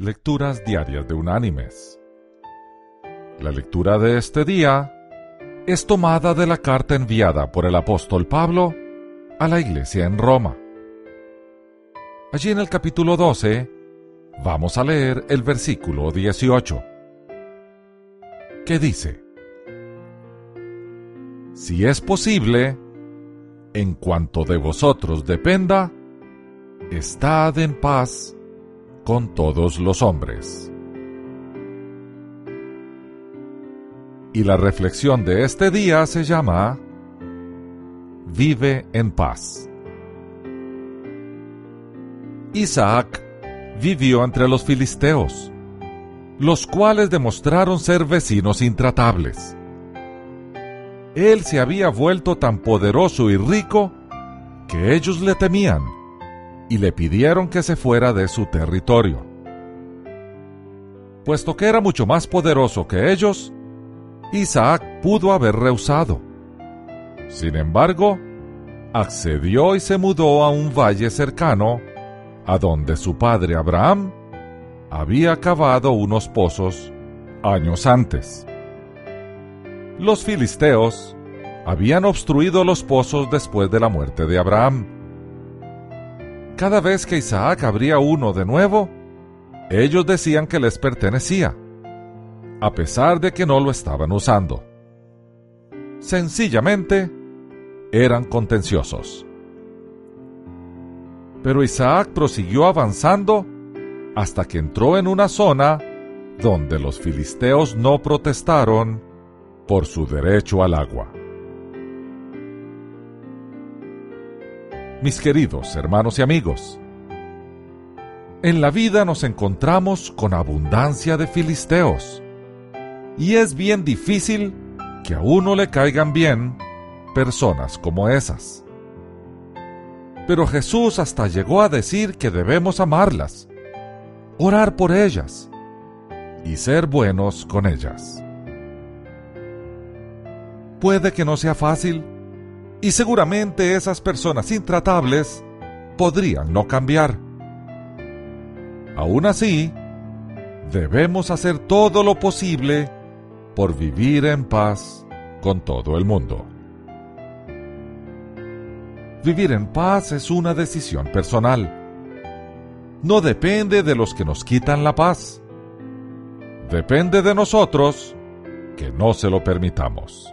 Lecturas Diarias de Unánimes. La lectura de este día es tomada de la carta enviada por el apóstol Pablo a la iglesia en Roma. Allí en el capítulo 12 vamos a leer el versículo 18, que dice, Si es posible, en cuanto de vosotros dependa, estad en paz con todos los hombres. Y la reflexión de este día se llama Vive en paz. Isaac vivió entre los filisteos, los cuales demostraron ser vecinos intratables. Él se había vuelto tan poderoso y rico que ellos le temían y le pidieron que se fuera de su territorio. Puesto que era mucho más poderoso que ellos, Isaac pudo haber rehusado. Sin embargo, accedió y se mudó a un valle cercano, a donde su padre Abraham había cavado unos pozos años antes. Los filisteos habían obstruido los pozos después de la muerte de Abraham cada vez que Isaac abría uno de nuevo, ellos decían que les pertenecía, a pesar de que no lo estaban usando. Sencillamente, eran contenciosos. Pero Isaac prosiguió avanzando hasta que entró en una zona donde los filisteos no protestaron por su derecho al agua. Mis queridos hermanos y amigos. En la vida nos encontramos con abundancia de filisteos, y es bien difícil que a uno le caigan bien personas como esas. Pero Jesús hasta llegó a decir que debemos amarlas, orar por ellas y ser buenos con ellas. Puede que no sea fácil, y seguramente esas personas intratables podrían no cambiar. Aún así, debemos hacer todo lo posible por vivir en paz con todo el mundo. Vivir en paz es una decisión personal. No depende de los que nos quitan la paz. Depende de nosotros que no se lo permitamos.